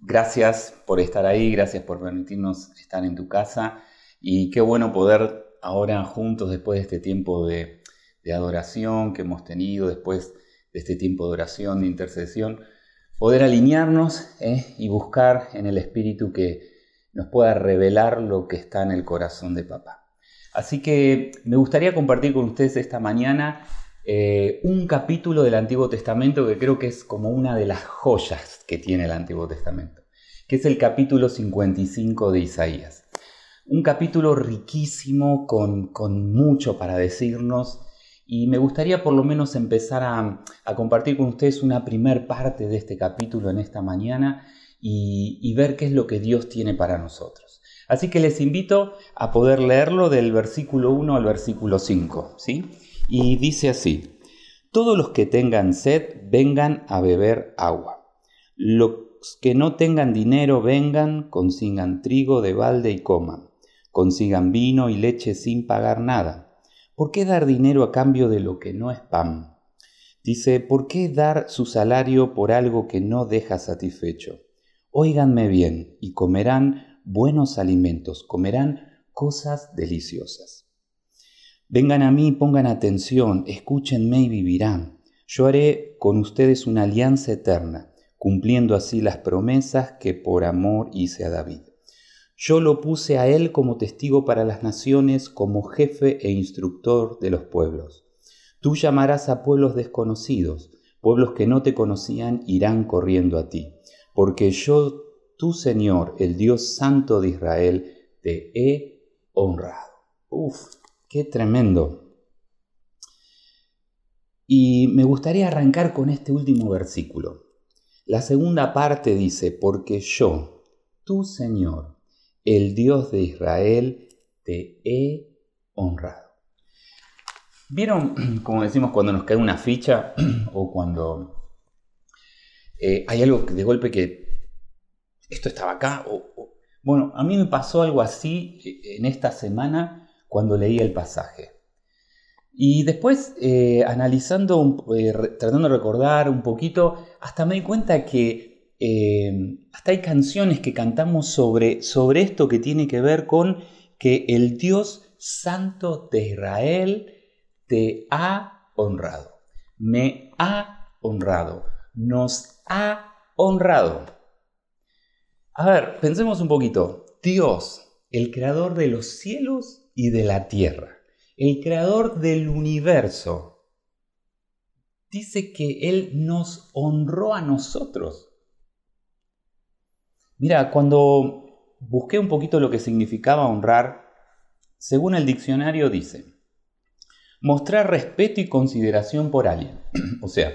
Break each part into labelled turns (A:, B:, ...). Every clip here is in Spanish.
A: Gracias por estar ahí, gracias por permitirnos estar en tu casa y qué bueno poder ahora juntos después de este tiempo de, adoración que hemos tenido, después de este tiempo de oración, de intercesión, poder alinearnos ¿eh? y buscar en el Espíritu que nos pueda revelar lo que está en el corazón de papá. Así que me gustaría compartir con ustedes esta mañana eh, un capítulo del Antiguo Testamento que creo que es como una de las joyas que tiene el Antiguo Testamento, que es el capítulo 55 de Isaías. Un capítulo riquísimo con, mucho para decirnos y me gustaría por lo menos empezar a, compartir con ustedes una primer parte de este capítulo en esta mañana y, y ver qué es lo que Dios tiene para nosotros. Así que les invito a poder leerlo del versículo 1 al versículo 5, ¿sí? Y dice así, todos los que tengan sed vengan a beber agua. Los que no tengan dinero vengan, consigan trigo de balde y coman. Consigan vino y leche sin pagar nada. ¿Por qué dar dinero a cambio de lo que no es pan? Dice, ¿por qué dar su salario por algo que no deja satisfecho? Óiganme bien y comerán buenos alimentos, comerán cosas deliciosas. Vengan a mí, pongan atención, escúchenme y vivirán. Yo haré con ustedes una alianza eterna, cumpliendo así las promesas que por amor hice a David. Yo lo puse a él como testigo para las naciones, como jefe e instructor de los pueblos. Tú llamarás a pueblos desconocidos, pueblos que no te conocían irán corriendo a ti, porque yo, tu Señor, el Dios Santo de Israel, te he honrado. Uf, Qué tremendo. Y me gustaría arrancar con este último versículo. La segunda parte dice, porque yo, tu Señor, el Dios de Israel, te he honrado. ¿Vieron, como decimos, cuando nos cae una ficha o cuando eh, hay algo de golpe que esto estaba acá? bueno, a mí me pasó algo así eh, en esta semana cuando leí el pasaje. Y después, eh, analizando, eh, tratando de recordar un poquito, hasta me di cuenta que eh, hasta hay canciones que cantamos sobre, sobre esto que tiene que ver con que el Dios Santo de Israel te ha honrado. Me ha honrado. Nos ha honrado. A ver, pensemos un poquito. Dios, el creador de los cielos y de la tierra, el creador del universo, dice que Él nos honró a nosotros. Mira, cuando busqué un poquito lo que significaba honrar, según el diccionario dice, mostrar respeto y consideración por alguien. o sea,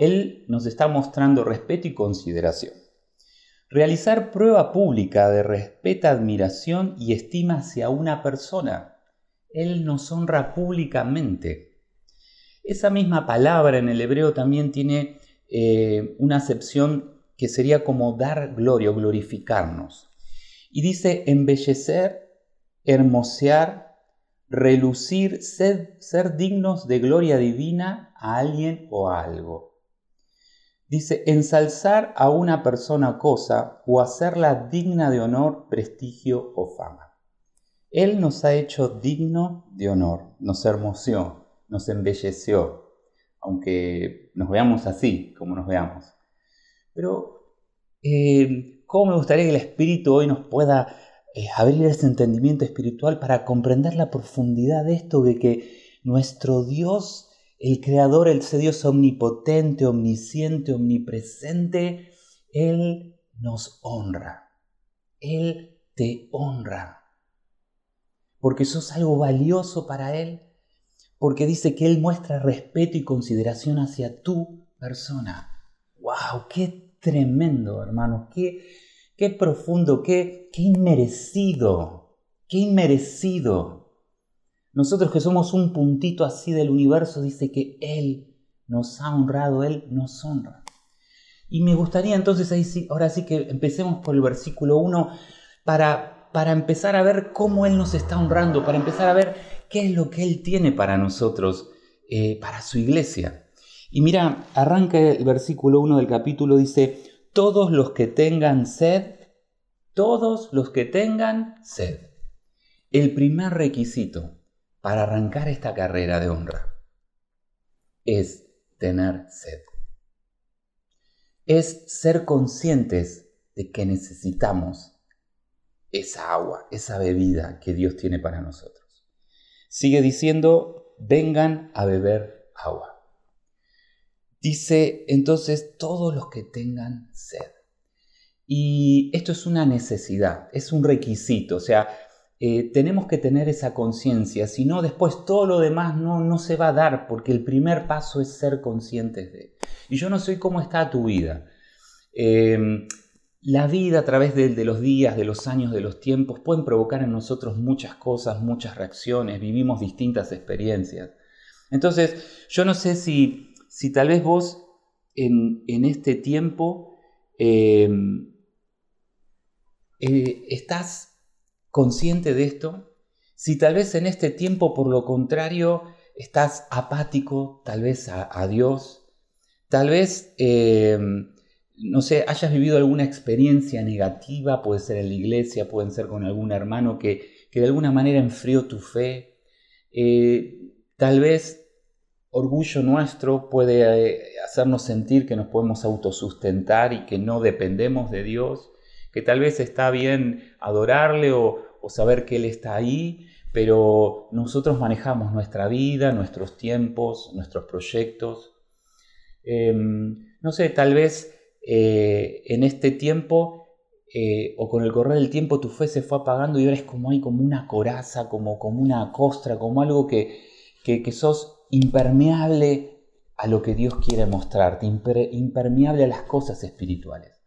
A: Él nos está mostrando respeto y consideración. Realizar prueba pública de respeto, admiración y estima hacia una persona. Él nos honra públicamente. Esa misma palabra en el hebreo también tiene eh, una acepción que sería como dar gloria o glorificarnos. Y dice embellecer, hermosear, relucir, ser dignos de gloria divina a alguien o a algo. Dice, ensalzar a una persona o cosa o hacerla digna de honor, prestigio o fama. Él nos ha hecho digno de honor, nos hermoseó, nos embelleció, aunque nos veamos así, como nos veamos. Pero, eh, ¿cómo me gustaría que el Espíritu hoy nos pueda eh, abrir ese entendimiento espiritual para comprender la profundidad de esto, de que nuestro Dios el Creador, el Dios omnipotente, omnisciente, omnipresente, Él nos honra. Él te honra. Porque sos algo valioso para Él. Porque dice que Él muestra respeto y consideración hacia tu persona. ¡Wow! ¡Qué tremendo, hermanos! ¡Qué, qué profundo! Qué, ¡Qué inmerecido! ¡Qué inmerecido! Nosotros que somos un puntito así del universo, dice que Él nos ha honrado, Él nos honra. Y me gustaría entonces, ahora sí que empecemos por el versículo 1 para, para empezar a ver cómo Él nos está honrando, para empezar a ver qué es lo que Él tiene para nosotros, eh, para su iglesia. Y mira, arranca el versículo 1 del capítulo, dice, todos los que tengan sed, todos los que tengan sed. El primer requisito para arrancar esta carrera de honra es tener sed. Es ser conscientes de que necesitamos esa agua, esa bebida que Dios tiene para nosotros. Sigue diciendo, vengan a beber agua. Dice entonces todos los que tengan sed. Y esto es una necesidad, es un requisito, o sea, eh, tenemos que tener esa conciencia, si no después todo lo demás no, no se va a dar, porque el primer paso es ser conscientes de. Y yo no sé cómo está tu vida. Em, la vida a través de, los días, de los años, de los tiempos, pueden provocar en nosotros muchas cosas, muchas reacciones, vivimos distintas experiencias. Entonces, yo no sé si, si tal vez vos en, en este tiempo em, eh, estás consciente de esto? Si tal vez en este tiempo, por lo contrario, estás apático, tal vez a, Dios, tal vez, eh, no sé, hayas vivido alguna experiencia negativa, puede ser en la iglesia, puede ser con algún hermano que, de alguna manera enfrió tu fe, eh, tal vez orgullo nuestro puede eh, hacernos sentir que nos podemos autosustentar y que no dependemos de Dios que tal vez está bien adorarle o, saber que Él está ahí, pero nosotros manejamos nuestra vida, nuestros tiempos, nuestros proyectos. Em, no sé, tal vez eh, en este tiempo eh, o con el correr del tiempo tu fe se fue apagando y ahora es como hay como una coraza, como, como una costra, como algo que, que, sos impermeable a lo que Dios quiere mostrarte, impermeable a las cosas espirituales.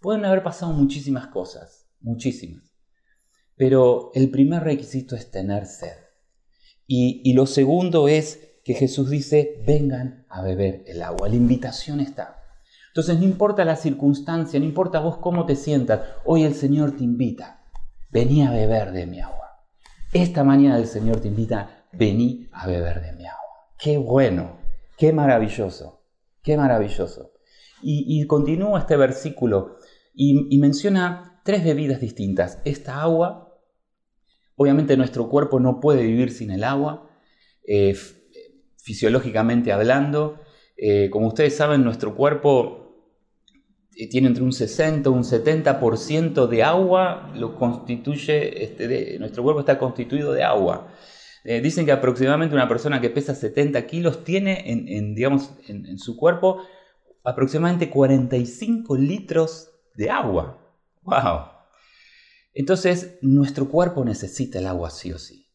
A: Pueden haber pasado muchísimas cosas, muchísimas. Pero el primer requisito es tener sed. Y, lo segundo es que Jesús dice, vengan a beber el agua. La invitación está. Entonces no importa la circunstancia, no importa vos cómo te sientas, hoy el Señor te invita, vení a beber de mi agua. Esta mañana el Señor te invita, vení a beber de mi agua. Qué bueno, qué maravilloso, qué maravilloso. Y, y continúa este versículo y, menciona tres bebidas distintas. Esta agua, obviamente nuestro cuerpo no puede vivir sin el agua, eh, fisiológicamente hablando. Eh, como ustedes saben, nuestro cuerpo eh, tiene entre un 60 y un 70% de agua, lo constituye, este, nuestro cuerpo está constituido de agua. dicen que aproximadamente una persona que pesa 70 kilos tiene en, digamos, en, su cuerpo aproximadamente 45 litros de agua. ¡Wow! Entonces, nuestro cuerpo necesita el agua sí o sí.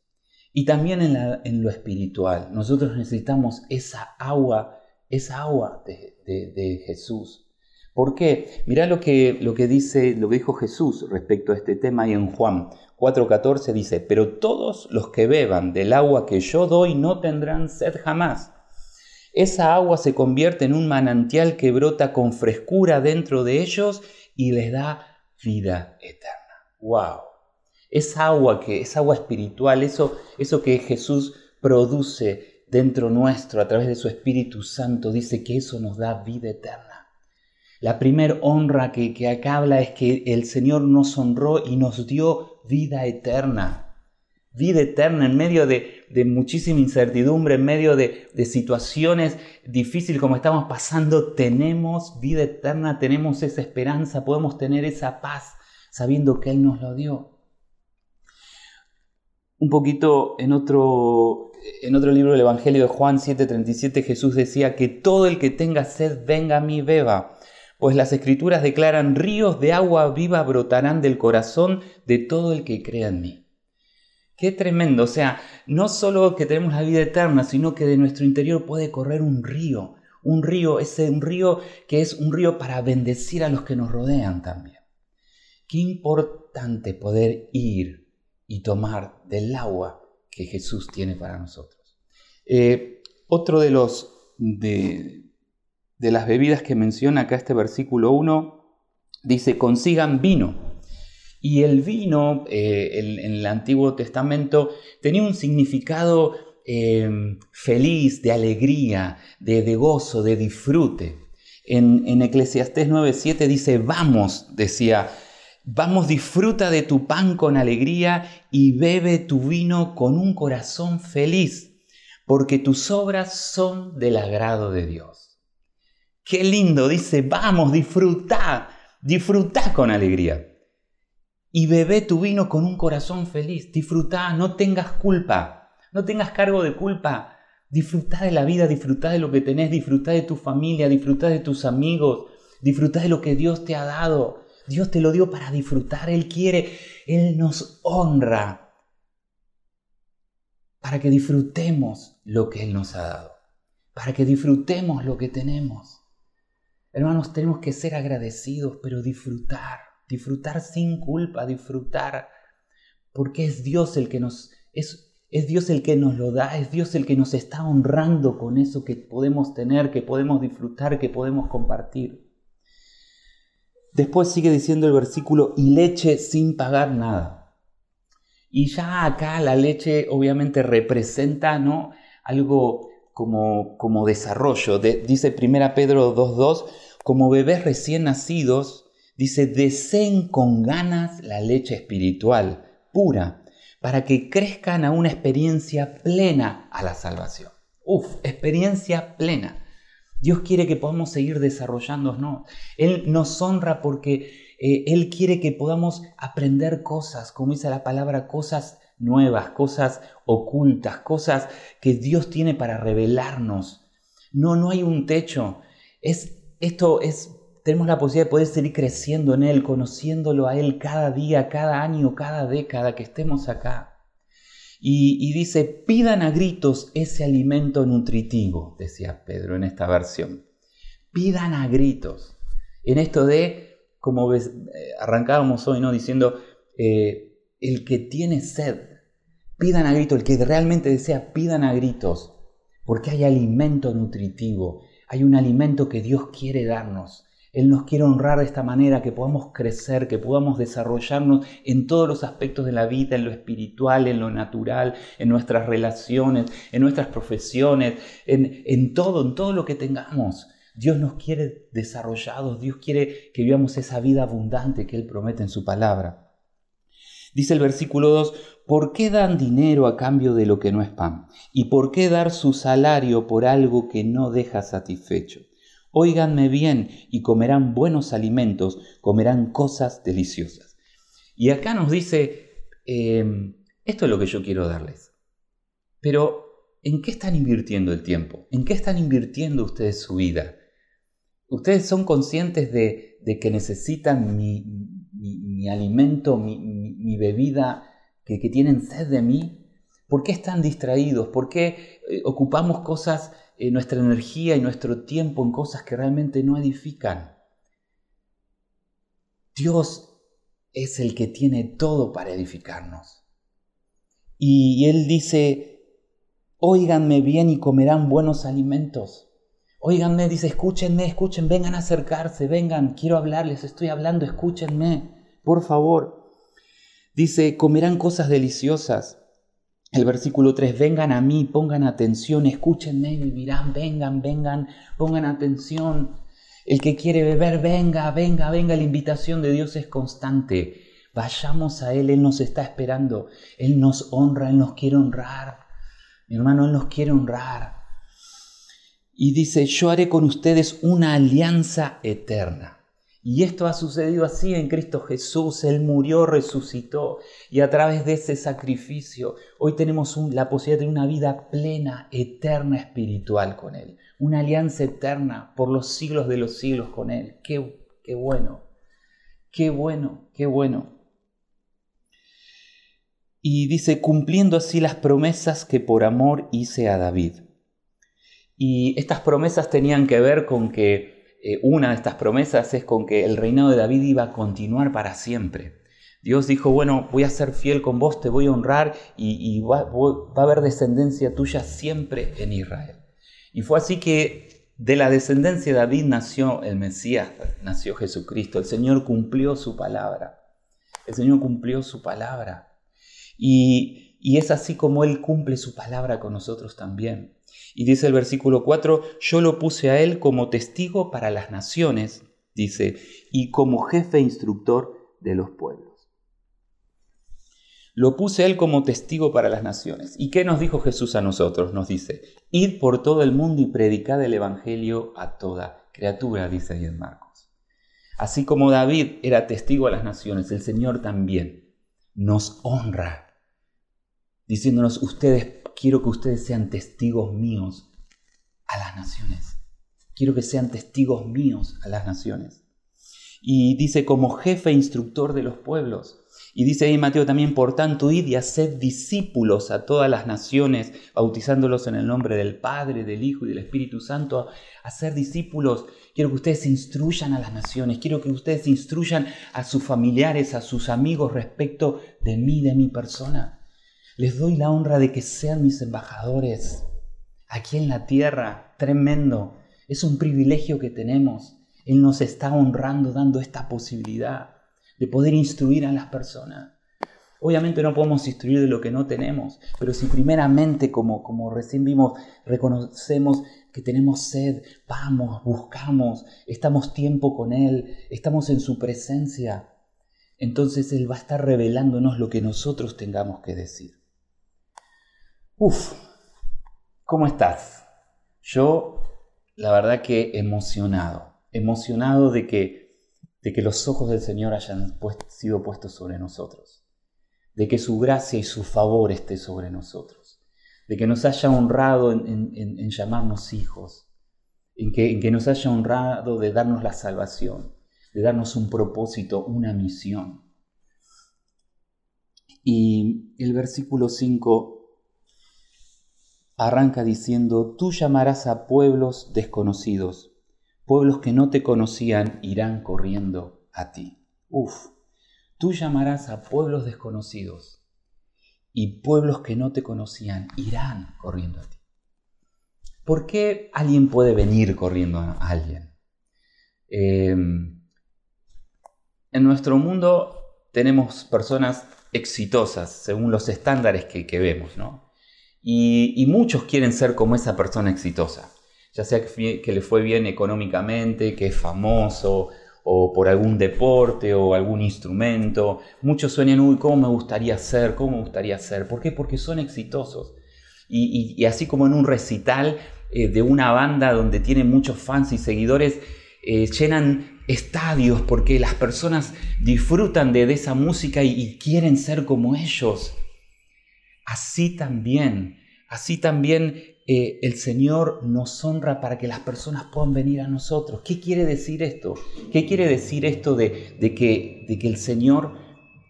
A: Y también en, lo espiritual, nosotros necesitamos esa agua, esa agua de, Jesús. ¿Por qué? Mirá lo que, lo que dice, lo que dijo Jesús respecto a este tema y en Juan 4:14 dice, pero todos los que beban del agua que yo doy no tendrán sed jamás. Esa agua se convierte en un manantial que brota con frescura dentro de ellos y les da vida eterna. ¡Wow! Es agua que es agua espiritual, eso, eso que Jesús produce dentro nuestro a través de su Espíritu Santo, dice que eso nos da vida eterna. La primer honra que, que acá habla es que el Señor nos honró y nos dio vida eterna vida eterna en medio de, muchísima incertidumbre, en medio de, de, situaciones difíciles como estamos pasando, tenemos vida eterna, tenemos esa esperanza, podemos tener esa paz sabiendo que Él nos lo dio. Un poquito en otro, en otro libro del Evangelio de Juan 7:37 Jesús decía que todo el que tenga sed venga a mí beba, pues las escrituras declaran ríos de agua viva brotarán del corazón de todo el que crea en mí. Qué tremendo, o sea, no solo que tenemos la vida eterna, sino que de nuestro interior puede correr un río, un río, ese un río que es un río para bendecir a los que nos rodean también. Qué importante poder ir y tomar del agua que Jesús tiene para nosotros. Eh, otro de los de, de las bebidas que menciona acá este versículo 1 dice consigan vino. Y el vino eh, en, el Antiguo Testamento tenía un significado eh, feliz, de alegría, de, gozo, de disfrute. En, en Eclesiastés 9:7 dice, vamos, decía, vamos, disfruta de tu pan con alegría y bebe tu vino con un corazón feliz, porque tus obras son del agrado de Dios. Qué lindo, dice, vamos, disfruta, disfruta con alegría. Y bebe tu vino con un corazón feliz, disfruta, no tengas culpa, no tengas cargo de culpa, Disfruta de la vida, disfruta de lo que tenés, disfruta de tu familia, disfruta de tus amigos, disfruta de lo que Dios te ha dado. Dios te lo dio para disfrutar, Él quiere, Él nos honra para que disfrutemos lo que Él nos ha dado, para que disfrutemos lo que tenemos. Hermanos, tenemos que ser agradecidos, pero disfrutar, disfrutar sin culpa, disfrutar, porque es Dios el que nos, es es Dios el que nos lo da, es Dios el que nos está honrando con eso que podemos tener, que podemos disfrutar, que podemos compartir. Después sigue diciendo el versículo, y leche sin pagar nada. Y ya acá la leche obviamente representa ¿no? algo como, como desarrollo. dice 1 Pedro 2.2, como bebés recién nacidos, dice, deseen con ganas la leche espiritual, pura para que crezcan a una experiencia plena a la salvación. Uf, experiencia plena. Dios quiere que podamos seguir desarrollándonos. Él nos honra porque eh, Él quiere que podamos aprender cosas, como dice la palabra, cosas nuevas, cosas ocultas, cosas que Dios tiene para revelarnos. No, no hay un techo. Es, esto es tenemos la posibilidad de poder seguir creciendo en Él, conociéndolo a Él cada día, cada año, cada década que estemos acá. Y, dice, pidan a gritos ese alimento nutritivo, decía Pedro en esta versión. Pidan a gritos. En esto de, como eh, arrancábamos hoy, ¿no? Diciendo, eh, el que tiene sed, pidan a gritos, el que realmente desea, pidan a gritos, porque hay alimento nutritivo, hay un alimento que Dios quiere darnos. Él nos quiere honrar de esta manera, que podamos crecer, que podamos desarrollarnos en todos los aspectos de la vida, en lo espiritual, en lo natural, en nuestras relaciones, en nuestras profesiones, en, en todo, en todo lo que tengamos. Dios nos quiere desarrollados, Dios quiere que vivamos esa vida abundante que Él promete en su palabra. Dice el versículo 2, ¿por qué dan dinero a cambio de lo que no es pan? ¿Y por qué dar su salario por algo que no deja satisfecho? Óiganme bien y comerán buenos alimentos, comerán cosas deliciosas. Y acá nos dice, em, esto es lo que yo quiero darles. Pero, ¿en qué están invirtiendo el tiempo? ¿En qué están invirtiendo ustedes su vida? ¿Ustedes son conscientes de, que necesitan mi, alimento, mi, bebida, que, tienen sed de mí? ¿Por qué están distraídos? ¿Por qué eh, ocupamos cosas eh, nuestra energía y nuestro tiempo en cosas que realmente no edifican. Dios es el que tiene todo para edificarnos. Y Él dice, óiganme bien y comerán buenos alimentos. Óiganme, dice, escúchenme, escuchen, vengan a acercarse, vengan, quiero hablarles, estoy hablando, escúchenme, por favor. Dice, comerán cosas deliciosas. El versículo 3, vengan a mí, pongan atención, escúchenme y vivirán, vengan, vengan, pongan atención. El que quiere beber, venga, venga, venga, la invitación de Dios es constante. Vayamos a Él, Él nos está esperando, Él nos honra, Él nos quiere honrar. Mi hermano, Él nos quiere honrar. Y dice, yo haré con ustedes una alianza eterna. Y esto ha sucedido así en Cristo Jesús. Él murió, resucitó. Y a través de ese sacrificio, hoy tenemos la posibilidad de una vida plena, eterna, espiritual con Él. Una alianza eterna por los siglos de los siglos con Él. Qué, qué bueno, qué bueno, qué bueno. Y dice, cumpliendo así las promesas que por amor hice a David. Y estas promesas tenían que ver con que eh, una de estas promesas es con que el reinado de David iba a continuar para siempre. Dios dijo, bueno, voy a ser fiel con vos, te voy a honrar y, va, a haber descendencia tuya siempre en Israel. Y fue así que de la descendencia de David nació el Mesías, nació Jesucristo. El Señor cumplió su palabra. El Señor cumplió su palabra. Y, es así como Él cumple su palabra con nosotros también. Y dice el versículo 4, yo lo puse a Él como testigo para las naciones, dice, y como jefe instructor de los pueblos. Lo puse a Él como testigo para las naciones. ¿Y qué nos dijo Jesús a nosotros? Nos dice, id por todo el mundo y predicad el Evangelio a toda criatura, dice ahí en Marcos. Así como David era testigo a las naciones, el Señor también nos honra, diciéndonos, ustedes, quiero que ustedes sean testigos míos a las naciones. Quiero que sean testigos míos a las naciones. Y dice, como jefe instructor de los pueblos. Y dice ahí Mateo también, por tanto, id y haced discípulos a todas las naciones, bautizándolos en el nombre del Padre, del Hijo y del Espíritu Santo. Hacer discípulos, quiero que ustedes instruyan a las naciones, quiero que ustedes instruyan a sus familiares, a sus amigos respecto de mí, de mi persona. Les doy la honra de que sean mis embajadores aquí en la tierra. Tremendo. Es un privilegio que tenemos. Él nos está honrando, dando esta posibilidad de poder instruir a las personas. Obviamente no podemos instruir de lo que no tenemos, pero si primeramente, como, como recién vimos, reconocemos que tenemos sed, vamos, buscamos, estamos tiempo con Él, estamos en su presencia, entonces Él va a estar revelándonos lo que nosotros tengamos que decir. Uf, ¿cómo estás? Yo, la verdad que emocionado, emocionado de que de que los ojos del Señor hayan sido puestos sobre nosotros, de que su gracia y su favor esté sobre nosotros, de que nos haya honrado en, llamarnos hijos, en que, en que nos haya honrado de darnos la salvación, de darnos un propósito, una misión. Y el versículo 5 arranca diciendo, tú llamarás a pueblos desconocidos Pueblos que no te conocían irán corriendo a ti. Uf, tú llamarás a pueblos desconocidos y pueblos que no te conocían irán corriendo a ti. ¿Por qué alguien puede venir corriendo a alguien? Em, en nuestro mundo tenemos personas exitosas según los estándares que, vemos, ¿no? Y muchos quieren ser como esa persona exitosa ya sea que, le fue bien económicamente, que es famoso, o por algún deporte o algún instrumento. Muchos sueñan, uy, ¿cómo me gustaría ser? ¿Cómo me gustaría ser? ¿Por qué? Porque son exitosos. Y, así como en un recital eh, de una banda donde tiene muchos fans y seguidores, eh, llenan estadios porque las personas disfrutan de, esa música y quieren ser como ellos. Así también, así también eh, el Señor nos honra para que las personas puedan venir a nosotros. ¿Qué quiere decir esto? ¿Qué quiere decir esto de, que, de que, el Señor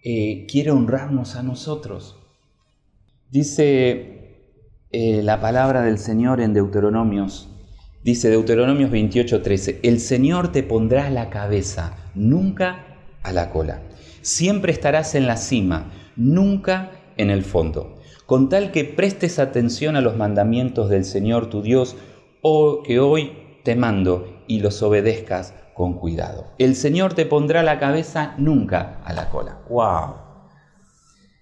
A: eh, quiere honrarnos a nosotros? Dice eh, la palabra del Señor en Deuteronomios, dice Deuteronomios 28:13, el Señor te pondrá a la cabeza, nunca a la cola. Siempre estarás en la cima, nunca en el fondo con tal que prestes atención a los mandamientos del Señor tu Dios, o que hoy te mando y los obedezcas con cuidado. El Señor te pondrá la cabeza nunca a la cola. ¡Wow!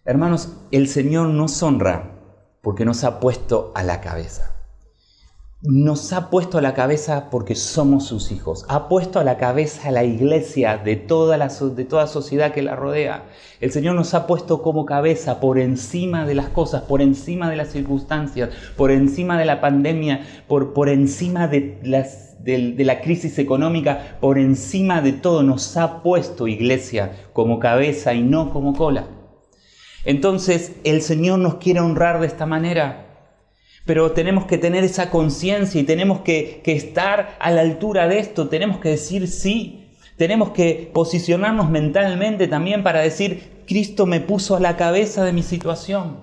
A: Hermanos, el Señor nos honra porque nos ha puesto a la cabeza nos ha puesto a la cabeza porque somos sus hijos. Ha puesto a la cabeza a la iglesia de toda la de toda sociedad que la rodea. El Señor nos ha puesto como cabeza por encima de las cosas, por encima de las circunstancias, por encima de la pandemia, por, por encima de, de la crisis económica, por encima de todo nos ha puesto iglesia como cabeza y no como cola. Entonces el Señor nos quiere honrar de esta manera. Pero tenemos que tener esa conciencia y tenemos que, estar a la altura de esto, tenemos que decir sí, tenemos que posicionarnos mentalmente también para decir, Cristo me puso a la cabeza de mi situación.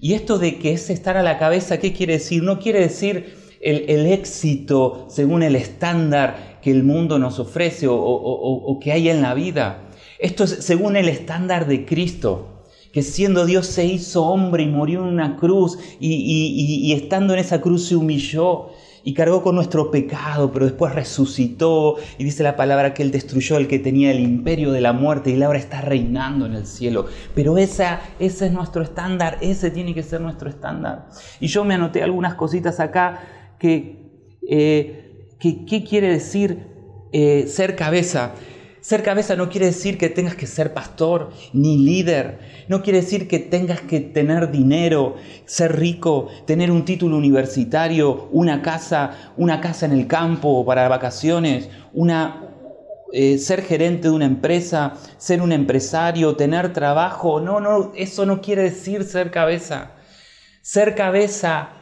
A: Y esto de que es estar a la cabeza, ¿qué quiere decir? No quiere decir el, éxito según el estándar que el mundo nos ofrece o que hay en la vida. Esto es según el estándar de Cristo que siendo Dios se hizo hombre y murió en una cruz y, estando en esa cruz se humilló y cargó con nuestro pecado, pero después resucitó y dice la palabra que Él destruyó el que tenía el imperio de la muerte y ahora está reinando en el cielo. Pero esa, ese es nuestro estándar, ese tiene que ser nuestro estándar. Y yo me anoté algunas cositas acá que, eh, ¿qué quiere decir eh, ser cabeza? Ser cabeza no quiere decir que tengas que ser pastor ni líder. No quiere decir que tengas que tener dinero, ser rico, tener un título universitario, una casa, una casa en el campo para vacaciones, una, eh, ser gerente de una empresa, ser un empresario, tener trabajo. No, no, eso no quiere decir ser cabeza. Ser cabeza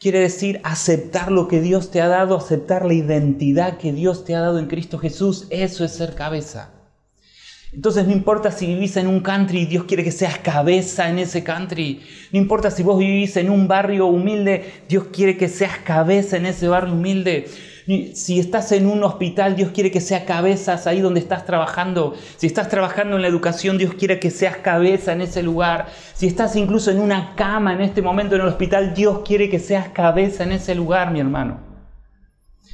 A: quiere decir aceptar lo que Dios te ha dado, aceptar la identidad que Dios te ha dado en Cristo Jesús. Eso es ser cabeza. Entonces no importa si vivís en un country y Dios quiere que seas cabeza en ese country. No importa si vos vivís en un barrio humilde, Dios quiere que seas cabeza en ese barrio humilde. Si estás en un hospital, Dios quiere que seas cabezas ahí donde estás trabajando. Si estás trabajando en la educación, Dios quiere que seas cabeza en ese lugar. Si estás incluso en una cama en este momento en el hospital, Dios quiere que seas cabeza en ese lugar, mi hermano.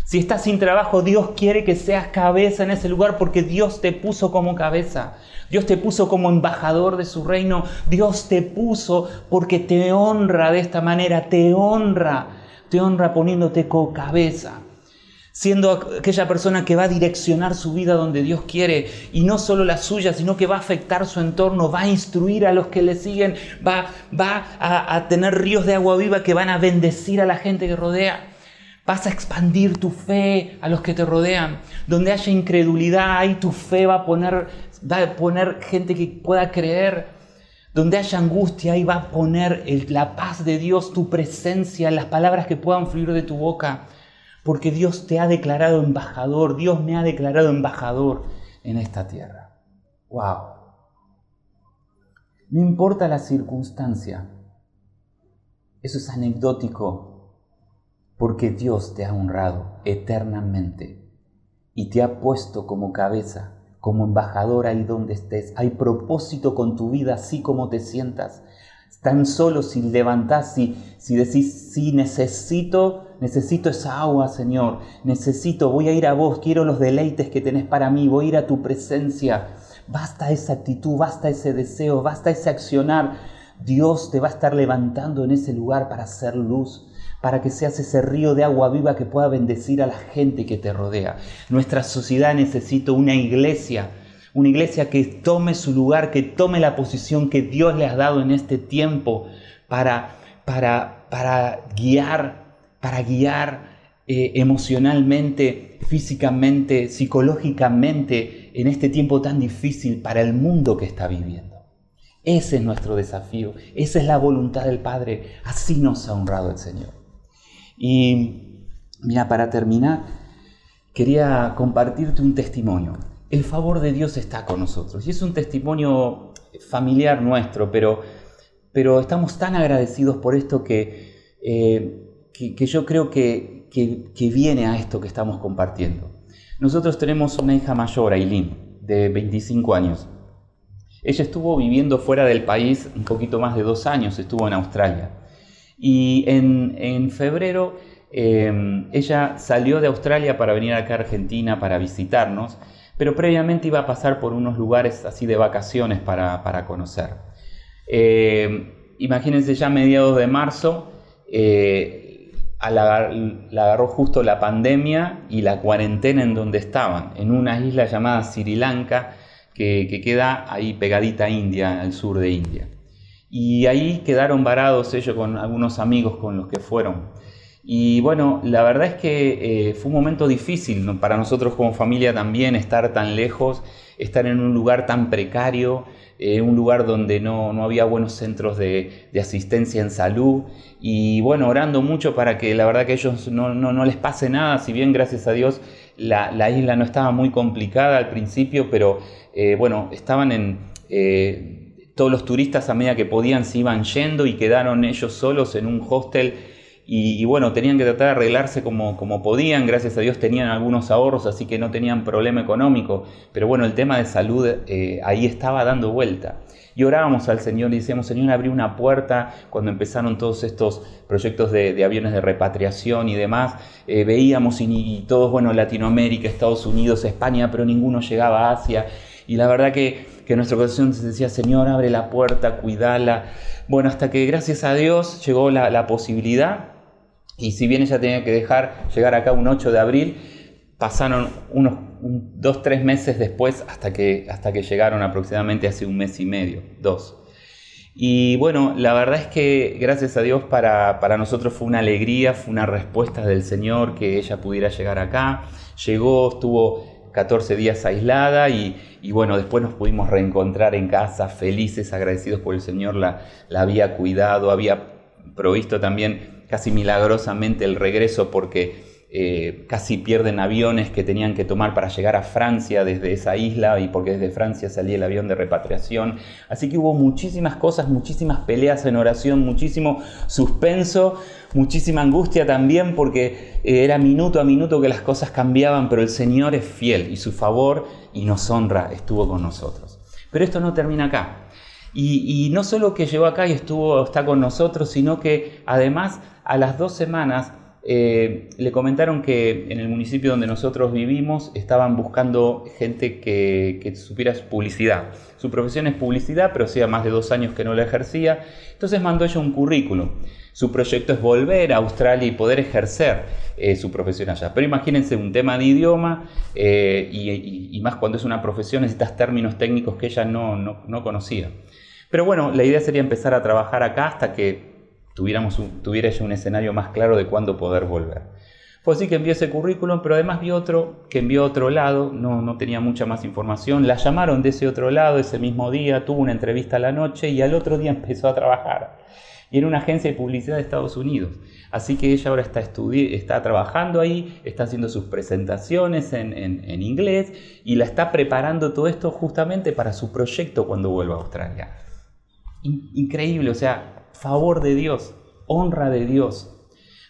A: Si estás sin trabajo, Dios quiere que seas cabeza en ese lugar porque Dios te puso como cabeza. Dios te puso como embajador de su reino. Dios te puso porque te honra de esta manera. Te honra. Te honra poniéndote como cabeza siendo aquella persona que va a direccionar su vida donde Dios quiere, y no solo la suya, sino que va a afectar su entorno, va a instruir a los que le siguen, va, va a, tener ríos de agua viva que van a bendecir a la gente que rodea. Vas a expandir tu fe a los que te rodean. Donde haya incredulidad, ahí tu fe va a poner, va a poner gente que pueda creer. Donde haya angustia, ahí va a poner la paz de Dios, tu presencia, las palabras que puedan fluir de tu boca porque Dios te ha declarado embajador, Dios me ha declarado embajador en esta tierra. ¡Wow! No importa la circunstancia, eso es anecdótico, porque Dios te ha honrado eternamente y te ha puesto como cabeza, como embajador ahí donde estés. Hay propósito con tu vida, así como te sientas. Tan solo si levantás, si, si decís, sí, necesito necesito esa agua, Señor, necesito, voy a ir a vos, quiero los deleites que tenés para mí, voy a ir a tu presencia. Basta esa actitud, basta ese deseo, basta ese accionar. Dios te va a estar levantando en ese lugar para hacer luz, para que seas ese río de agua viva que pueda bendecir a la gente que te rodea. Nuestra sociedad necesita una iglesia, una iglesia que tome su lugar, que tome la posición que Dios le ha dado en este tiempo para, para, para guiar para guiar eh, emocionalmente, físicamente, psicológicamente en este tiempo tan difícil para el mundo que está viviendo. Ese es nuestro desafío, esa es la voluntad del Padre, así nos ha honrado el Señor. Y mira, para terminar, quería compartirte un testimonio. El favor de Dios está con nosotros y es un testimonio familiar nuestro, pero, pero estamos tan agradecidos por esto que eh, que, yo creo que, que, viene a esto que estamos compartiendo. Nosotros tenemos una hija mayor, Aileen, de 25 años. Ella estuvo viviendo fuera del país un poquito más de dos años, estuvo en Australia. Y en, en febrero em, ella salió de Australia para venir acá a Argentina para visitarnos, pero previamente iba a pasar por unos lugares así de vacaciones para, para conocer. Em, imagínense ya mediados de marzo, eh, la, agarró justo la pandemia y la cuarentena en donde estaban, en una isla llamada Sri Lanka, que, queda ahí pegadita a India, al sur de India. Y ahí quedaron varados ellos con algunos amigos con los que fueron. Y bueno, la verdad es que eh, fue un momento difícil para nosotros como familia también estar tan lejos, estar en un lugar tan precario, eh, un lugar donde no, había buenos centros de, asistencia en salud. Y bueno, orando mucho para que la verdad que ellos no, les pase nada, si bien gracias a Dios la, isla no estaba muy complicada al principio, pero eh, bueno, estaban en... Todos los turistas a medida que podían se iban yendo y quedaron ellos solos en un hostel y, bueno, tenían que tratar de arreglarse como, como podían, gracias a Dios tenían algunos ahorros, así que no tenían problema económico, pero bueno, el tema de salud eh, ahí estaba dando vuelta. Y orábamos al Señor y decíamos, Señor, abrí una puerta cuando empezaron todos estos proyectos de, aviones de repatriación y demás. Eh, veíamos y, todos, bueno, Latinoamérica, Estados Unidos, España, pero ninguno llegaba a Asia. Y la verdad que, que nuestro corazón decía, Señor, abre la puerta, cuídala. Bueno, hasta que gracias a Dios llegó la posibilidad y si bien ella tenía que dejar llegar acá un 8 de abril, pasaron unos dos, tres meses después hasta que, hasta que llegaron aproximadamente hace un mes y medio, dos. Y bueno, la verdad es que gracias a Dios para, para, nosotros fue una alegría, fue una respuesta del Señor que ella pudiera llegar acá. Llegó, estuvo 14 días aislada y, y bueno, después nos pudimos reencontrar en casa, felices, agradecidos por el Señor, la, la había cuidado, había provisto también casi milagrosamente el regreso porque eh, casi pierden aviones que tenían que tomar para llegar a Francia desde esa isla y porque desde Francia salía el avión de repatriación. Así que hubo muchísimas cosas, muchísimas peleas en oración, muchísimo suspenso, muchísima angustia también porque eh, era minuto a minuto que las cosas cambiaban, pero el Señor es fiel y su favor y nos honra estuvo con nosotros. Pero esto no termina acá. Y, y no solo que llegó acá y estuvo, está con nosotros, sino que además a las dos semanas eh, le comentaron que en el municipio donde nosotros vivimos estaban buscando gente que, supiera publicidad. Su profesión es publicidad, pero hacía más de dos años que no la ejercía. Entonces mandó ella un currículum. Su proyecto es volver a Australia y poder ejercer eh, su profesión allá. Pero imagínense un tema de idioma eh, y, más cuando es una profesión necesitas términos técnicos que ella no, no conocía. Pero bueno, la idea sería empezar a trabajar acá hasta que tuviera ya un escenario más claro de cuándo poder volver. Fue así que envió ese currículum, pero además vi otro que envió a otro lado, no, no tenía mucha más información. La llamaron de ese otro lado ese mismo día, tuvo una entrevista a la noche y al otro día empezó a trabajar. Y era una agencia de publicidad de Estados Unidos. Así que ella ahora está, está trabajando ahí, está haciendo sus presentaciones en, en, inglés y la está preparando todo esto justamente para su proyecto cuando vuelva a Australia. increíble, o sea, favor de Dios, honra de Dios.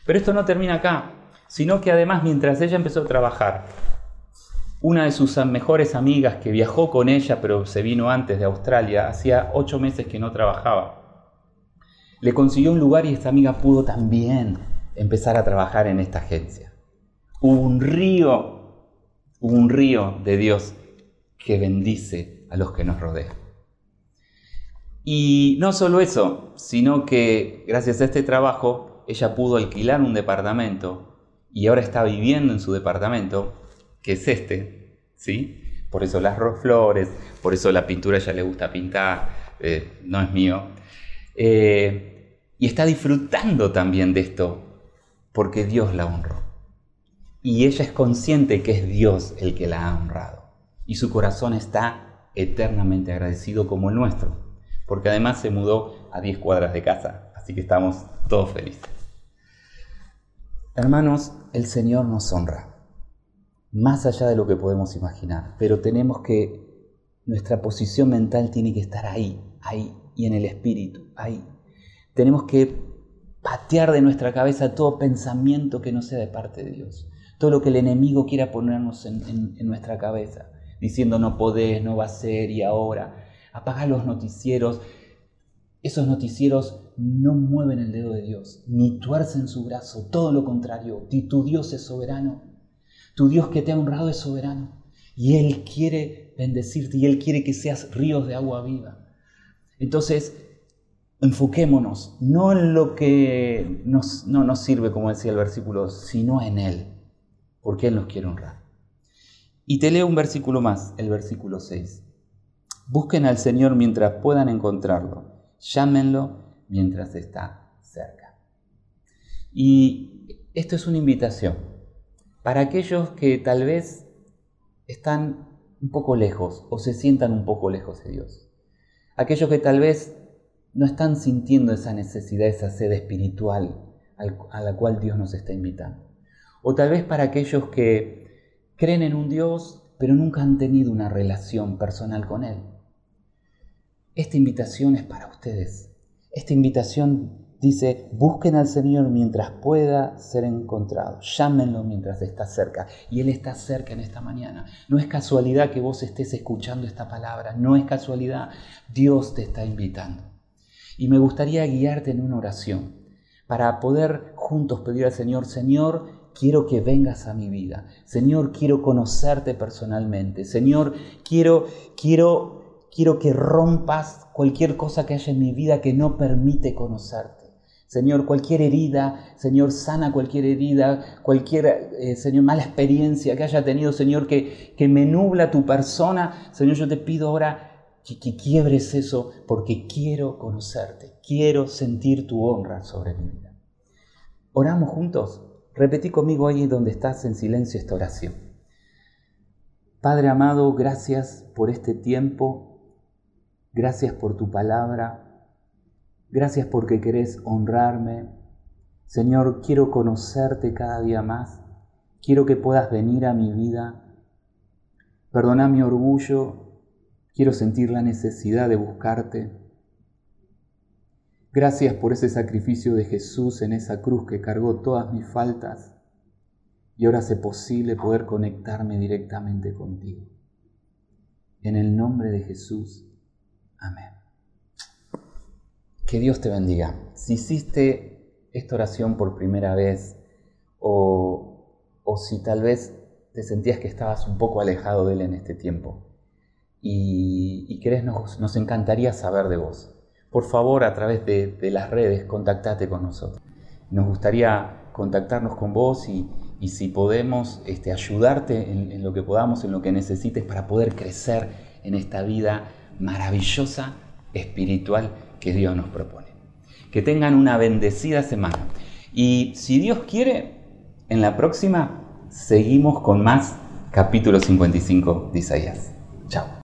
A: Pero esto no termina acá, sino que además mientras ella empezó a trabajar, una de sus mejores amigas que viajó con ella, pero se vino antes de Australia, hacía ocho meses que no trabajaba, le consiguió un lugar y esta amiga pudo también empezar a trabajar en esta agencia. Hubo un río, un río de Dios que bendice a los que nos rodean. Y no solo eso, sino que gracias a este trabajo ella pudo alquilar un departamento y ahora está viviendo en su departamento, que es este, ¿sí? Por eso las flores, por eso la pintura a ella le gusta pintar, eh, no es mío. Eh, y está disfrutando también de esto, porque Dios la honró. Y ella es consciente que es Dios el que la ha honrado. Y su corazón está eternamente agradecido como el nuestro porque además se mudó a 10 cuadras de casa, así que estamos todos felices. Hermanos, el Señor nos honra, más allá de lo que podemos imaginar, pero tenemos que, nuestra posición mental tiene que estar ahí, ahí, y en el espíritu, ahí. Tenemos que patear de nuestra cabeza todo pensamiento que no sea de parte de Dios, todo lo que el enemigo quiera ponernos en, nuestra cabeza, diciendo no podés, no va a ser y ahora apaga los noticieros. Esos noticieros no mueven el dedo de Dios, ni tuercen su brazo, todo lo contrario, tu Dios es soberano, tu Dios que te ha honrado es soberano, y Él quiere bendecirte, y Él quiere que seas ríos de agua viva. Entonces, enfoquémonos, no en lo que nos, no nos sirve, como decía el versículo, sino en Él, porque Él nos quiere honrar. Y te leo un versículo más, el versículo 6. Busquen al Señor mientras puedan encontrarlo. Llámenlo mientras está cerca. Y esto es una invitación para aquellos que tal vez están un poco lejos o se sientan un poco lejos de Dios. Aquellos que tal vez no están sintiendo esa necesidad, esa sed espiritual a la cual Dios nos está invitando. O tal vez para aquellos que creen en un Dios pero nunca han tenido una relación personal con Él. Esta invitación es para ustedes. Esta invitación Dice, busquen al Señor mientras pueda ser encontrado, llámenlo mientras está cerca. Y Él está cerca en esta mañana. No es casualidad que vos estés escuchando esta palabra, no es casualidad, Dios te está invitando. Y me gustaría guiarte en una oración para poder juntos pedir al Señor, Señor, quiero que vengas a mi vida. Señor, quiero conocerte personalmente. Señor, quiero, quiero, quiero que rompas cualquier cosa que haya en mi vida que no permite conocerte. Señor, cualquier herida, Señor, sana cualquier herida, cualquier, eh, Señor, mala experiencia que haya tenido, Señor, que, que me nubla tu persona, Señor, yo te pido ahora que, que quiebres eso porque quiero conocerte, quiero sentir tu honra sobre mi vida. Oramos juntos. Repetí conmigo ahí donde estás en silencio esta oración. Padre amado, gracias por este tiempo, gracias por tu palabra. Gracias porque querés honrarme. Señor, quiero conocerte cada día más. Quiero que puedas venir a mi vida. Perdona mi orgullo. Quiero sentir la necesidad de buscarte. Gracias por ese sacrificio de Jesús en esa cruz que cargó todas mis faltas y ahora hace posible poder conectarme directamente contigo. En el nombre de Jesús. Amén. Que Dios te bendiga. Si hiciste esta oración por primera vez o, si tal vez te sentías que estabas un poco alejado de Él en este tiempo y, y querés, nos, nos, encantaría saber de vos. Por favor, a través de, las redes, contactate con nosotros. Nos gustaría contactarnos con vos y, si podemos este, ayudarte en lo que podamos, en lo que necesites para poder crecer en esta vida maravillosa, espiritual que Dios nos propone. Que tengan una bendecida semana. Y si Dios quiere, en la próxima seguimos con más capítulo 55 de Isaías. Chao.